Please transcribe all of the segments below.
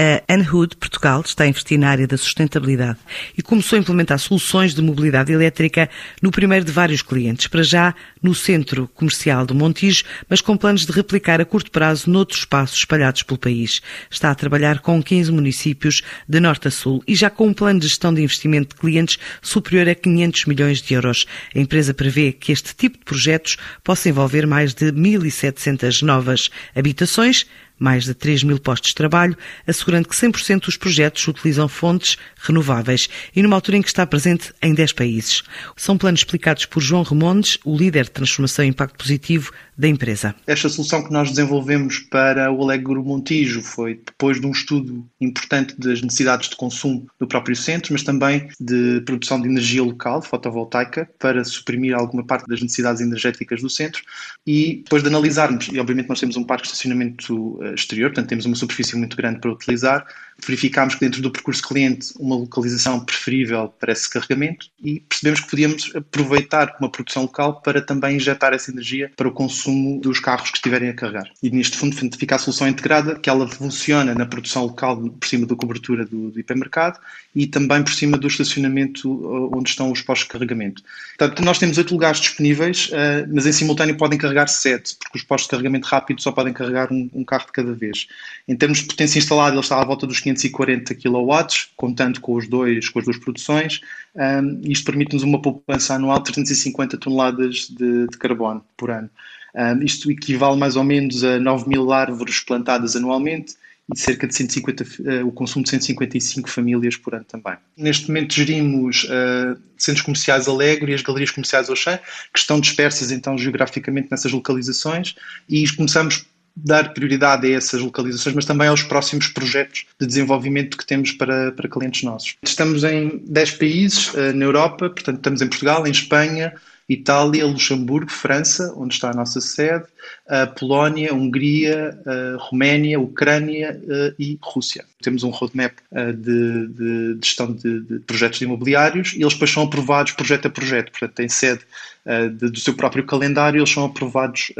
A Anhood Portugal está a investir na área da sustentabilidade e começou a implementar soluções de mobilidade elétrica no primeiro de vários clientes, para já no centro comercial do Montijo, mas com planos de replicar a curto prazo noutros espaços espalhados pelo país. Está a trabalhar com 15 municípios de norte a sul e já com um plano de gestão de investimento de clientes superior a 500 milhões de euros. A empresa prevê que este tipo de projetos possa envolver mais de 1.700 novas habitações, mais de 3 mil postos de trabalho, assegurando que 100% dos projetos utilizam fontes renováveis e numa altura em que está presente em 10 países. São planos explicados por João Remondes, o líder de transformação e impacto positivo da empresa. Esta solução que nós desenvolvemos para o Alegre Montijo foi depois de um estudo importante das necessidades de consumo do próprio centro, mas também de produção de energia local, fotovoltaica, para suprimir alguma parte das necessidades energéticas do centro e depois de analisarmos, e obviamente nós temos um parque de estacionamento eh, exterior, portanto temos uma superfície muito grande para utilizar, verificámos que dentro do percurso cliente uma localização preferível para esse carregamento e percebemos que podíamos aproveitar uma produção local para também injetar essa energia para o consumo dos carros que estiverem a carregar. E neste fundo fica a solução integrada, que ela funciona na produção local por cima da cobertura do, do hipermercado e também por cima do estacionamento uh, onde estão os postos de carregamento. Portanto, nós temos oito lugares disponíveis, uh, mas em simultâneo podem carregar sete, porque os postos de carregamento rápido só podem carregar um, um carro de cada vez. Em termos de potência instalada, ele está à volta dos 540 kW, contando com, os dois, com as duas produções. Um, isto permite-nos uma poupança anual de 350 toneladas de, de carbono por ano. Um, isto equivale mais ou menos a 9 mil árvores plantadas anualmente e cerca de 150, uh, o consumo de 155 famílias por ano também. Neste momento gerimos uh, centros comerciais Alegre e as galerias comerciais Oxã, que estão dispersas então geograficamente nessas localizações e começamos dar prioridade a essas localizações, mas também aos próximos projetos de desenvolvimento que temos para, para clientes nossos. Estamos em 10 países uh, na Europa, portanto, estamos em Portugal, em Espanha, Itália, Luxemburgo, França, onde está a nossa sede, a Polónia, Hungria, a Roménia, Ucrânia uh, e Rússia. Temos um roadmap uh, de, de, de, gestão de, de, projetos imobiliários e eles depois são aprovados projeto a projeto, portanto, tem sede uh, do seu próprio calendário, eles são aprovados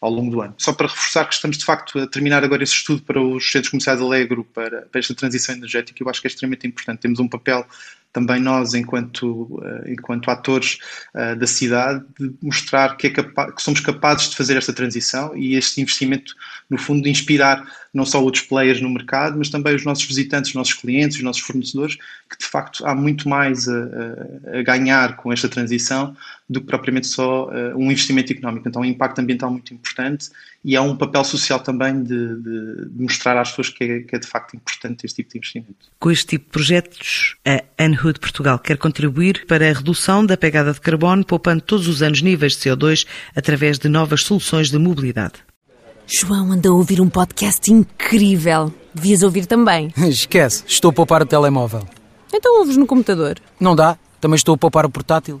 ao longo do ano. Só para reforçar que estamos de facto a terminar agora esse estudo para os centros comerciais Alegro, para, para esta transição energética, eu acho que é extremamente importante. Temos um papel também nós, enquanto, enquanto atores da cidade, de mostrar que, é capa que somos capazes de fazer esta transição e este investimento, no fundo, de inspirar não só outros players no mercado, mas também os nossos visitantes, os nossos clientes, os nossos fornecedores, que de facto há muito mais a, a ganhar com esta transição do que propriamente só uh, um investimento económico. Então, um impacto ambiental muito importante e há um papel social também de, de, de mostrar às pessoas que é, que é, de facto importante este tipo de investimento. Com este tipo de projetos, a Anhood Portugal quer contribuir para a redução da pegada de carbono, poupando todos os anos níveis de CO2 através de novas soluções de mobilidade. João anda a ouvir um podcast incrível. Devias ouvir também. Esquece, estou a poupar o telemóvel. Então ouves no computador. Não dá, também estou a poupar o portátil.